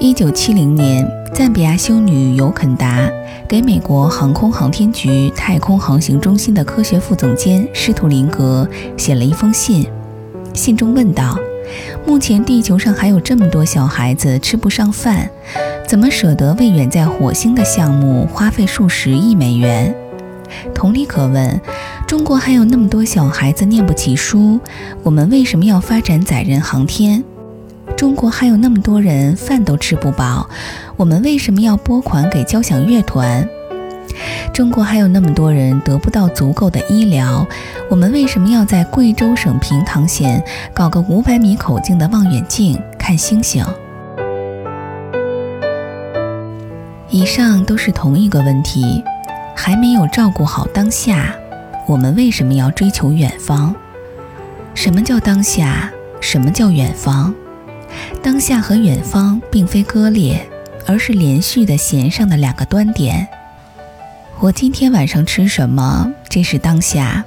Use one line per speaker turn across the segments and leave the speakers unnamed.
一九七零年，赞比亚修女尤肯达给美国航空航天局太空航行中心的科学副总监施图林格写了一封信。信中问道：“目前地球上还有这么多小孩子吃不上饭，怎么舍得为远在火星的项目花费数十亿美元？”同理可问，中国还有那么多小孩子念不起书，我们为什么要发展载人航天？中国还有那么多人饭都吃不饱，我们为什么要拨款给交响乐团？中国还有那么多人得不到足够的医疗，我们为什么要在贵州省平塘县搞个五百米口径的望远镜看星星？以上都是同一个问题，还没有照顾好当下，我们为什么要追求远方？什么叫当下？什么叫远方？当下和远方并非割裂，而是连续的弦上的两个端点。我今天晚上吃什么？这是当下。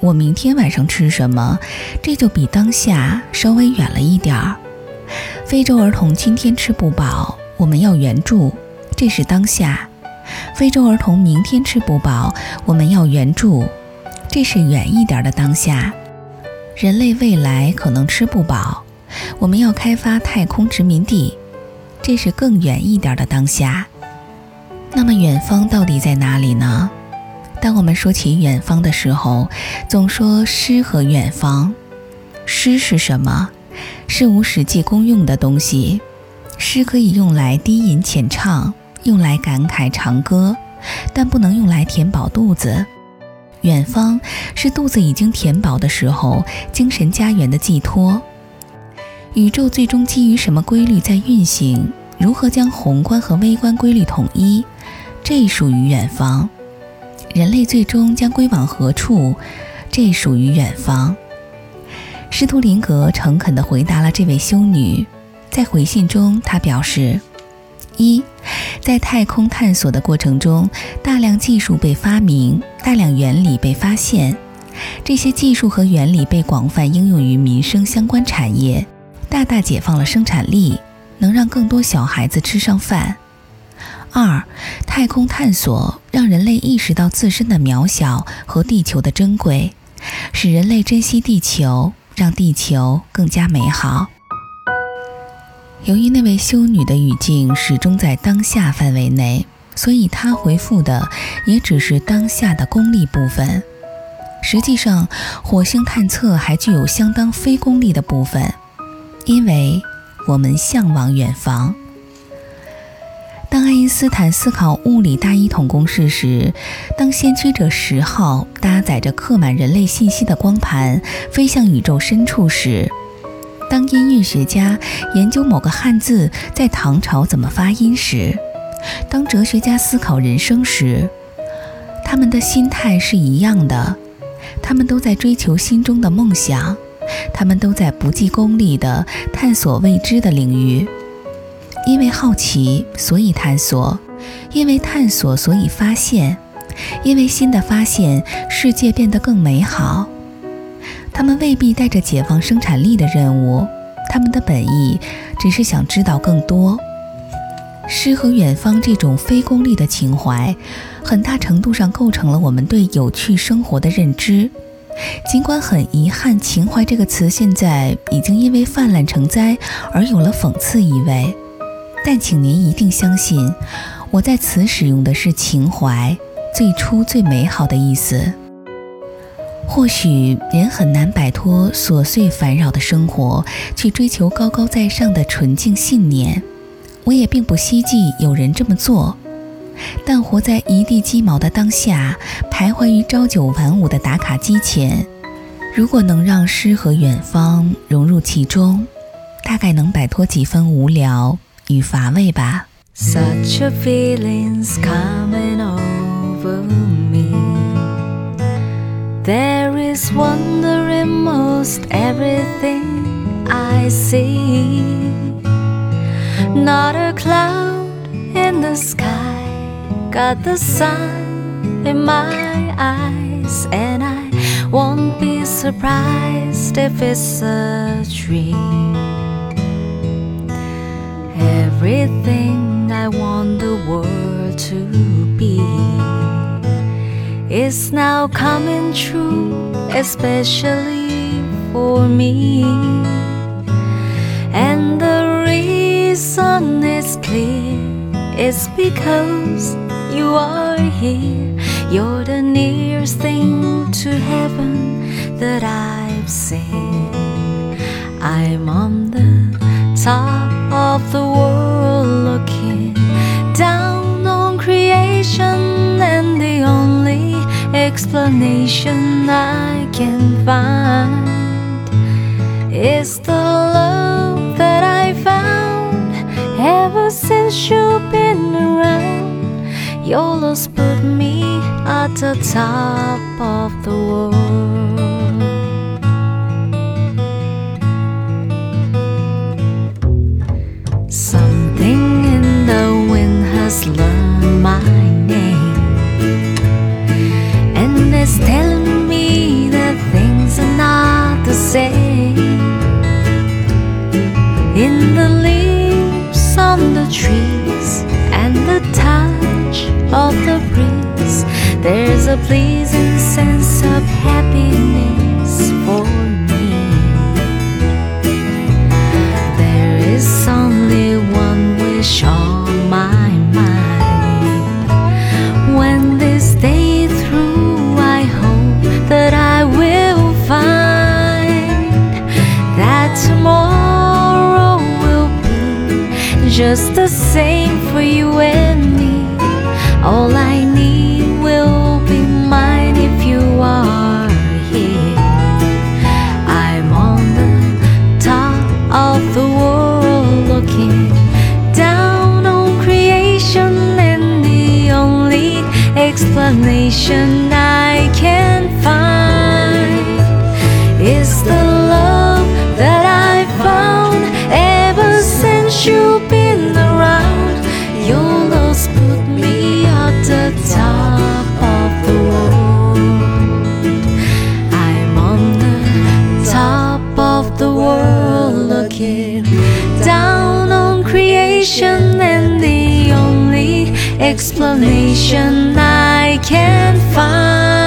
我明天晚上吃什么？这就比当下稍微远了一点儿。非洲儿童今天吃不饱，我们要援助，这是当下。非洲儿童明天吃不饱，我们要援助，这是远一点的当下。人类未来可能吃不饱。我们要开发太空殖民地，这是更远一点的当下。那么远方到底在哪里呢？当我们说起远方的时候，总说诗和远方。诗是什么？是无实际功用的东西。诗可以用来低吟浅唱，用来感慨长歌，但不能用来填饱肚子。远方是肚子已经填饱的时候，精神家园的寄托。宇宙最终基于什么规律在运行？如何将宏观和微观规律统一？这属于远方。人类最终将归往何处？这属于远方。施图林格诚恳地回答了这位修女。在回信中，他表示：一，在太空探索的过程中，大量技术被发明，大量原理被发现，这些技术和原理被广泛应用于民生相关产业。大大解放了生产力，能让更多小孩子吃上饭。二，太空探索让人类意识到自身的渺小和地球的珍贵，使人类珍惜地球，让地球更加美好。由于那位修女的语境始终在当下范围内，所以她回复的也只是当下的功利部分。实际上，火星探测还具有相当非功利的部分。因为我们向往远方。当爱因斯坦思考物理大一统公式时，当先驱者十号搭载着刻满人类信息的光盘飞向宇宙深处时，当音韵学家研究某个汉字在唐朝怎么发音时，当哲学家思考人生时，他们的心态是一样的，他们都在追求心中的梦想。他们都在不计功利地探索未知的领域，因为好奇，所以探索；因为探索，所以发现；因为新的发现，世界变得更美好。他们未必带着解放生产力的任务，他们的本意只是想知道更多。诗和远方这种非功利的情怀，很大程度上构成了我们对有趣生活的认知。尽管很遗憾，“情怀”这个词现在已经因为泛滥成灾而有了讽刺意味，但请您一定相信，我在此使用的是“情怀”最初最美好的意思。或许人很难摆脱琐碎烦扰的生活，去追求高高在上的纯净信念，我也并不希冀有人这么做。但活在一地鸡毛的当下，徘徊于朝九晚五的打卡机前，如果能让诗和远方融入其中，大概能摆脱几分无聊与乏味吧。
Such a feeling's coming over me. There is wonder in most everything I see. Not a cloud in the sky. Got the sun in my eyes, and I won't be surprised if it's a dream. Everything I want the world to be is now coming true, especially for me. And the reason is clear it's because you are here. You're the nearest thing to heaven that I've seen. I'm on the top of the world looking down on creation, and the only explanation I can find is the love that I found ever since you've been around. Put me at the top of the world. Of the breeze, there's a pleasing sense of happiness for me. There is only one wish on explanation I can find is the love that I found ever since you've been around. Your love's put me at the top of the world. I'm on the top of the world looking down on creation, and the only explanation can't find.